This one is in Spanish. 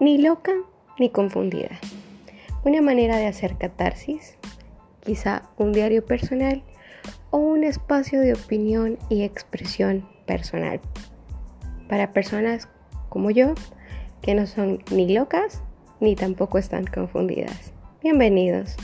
ni loca ni confundida. Una manera de hacer catarsis, quizá un diario personal o un espacio de opinión y expresión personal. Para personas como yo, que no son ni locas ni tampoco están confundidas. Bienvenidos.